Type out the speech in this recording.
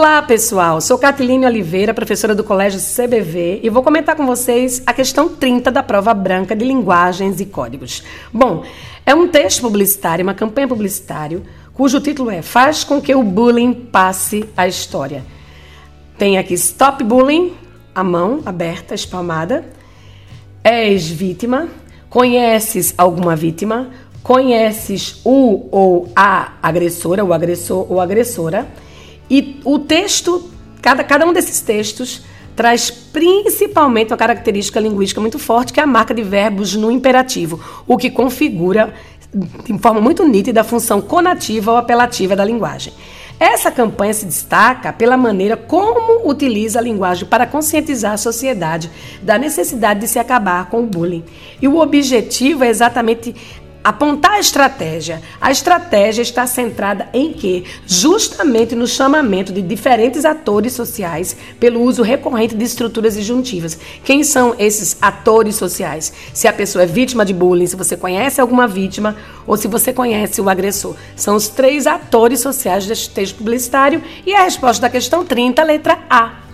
Olá, pessoal. Sou Catiline Oliveira, professora do Colégio CBV, e vou comentar com vocês a questão 30 da prova branca de linguagens e códigos. Bom, é um texto publicitário, uma campanha publicitária, cujo título é Faz com que o bullying passe a história. Tem aqui Stop Bullying, a mão aberta, espalmada. És vítima, conheces alguma vítima, conheces o ou a agressora, o agressor ou agressora e o texto, cada, cada um desses textos traz principalmente uma característica linguística muito forte, que é a marca de verbos no imperativo, o que configura de forma muito nítida a função conativa ou apelativa da linguagem. Essa campanha se destaca pela maneira como utiliza a linguagem para conscientizar a sociedade da necessidade de se acabar com o bullying. E o objetivo é exatamente apontar a estratégia. A estratégia está centrada em que? Justamente no chamamento de diferentes atores sociais pelo uso recorrente de estruturas disjuntivas. Quem são esses atores sociais? Se a pessoa é vítima de bullying, se você conhece alguma vítima ou se você conhece o agressor. São os três atores sociais deste texto publicitário e a resposta da questão 30, letra A.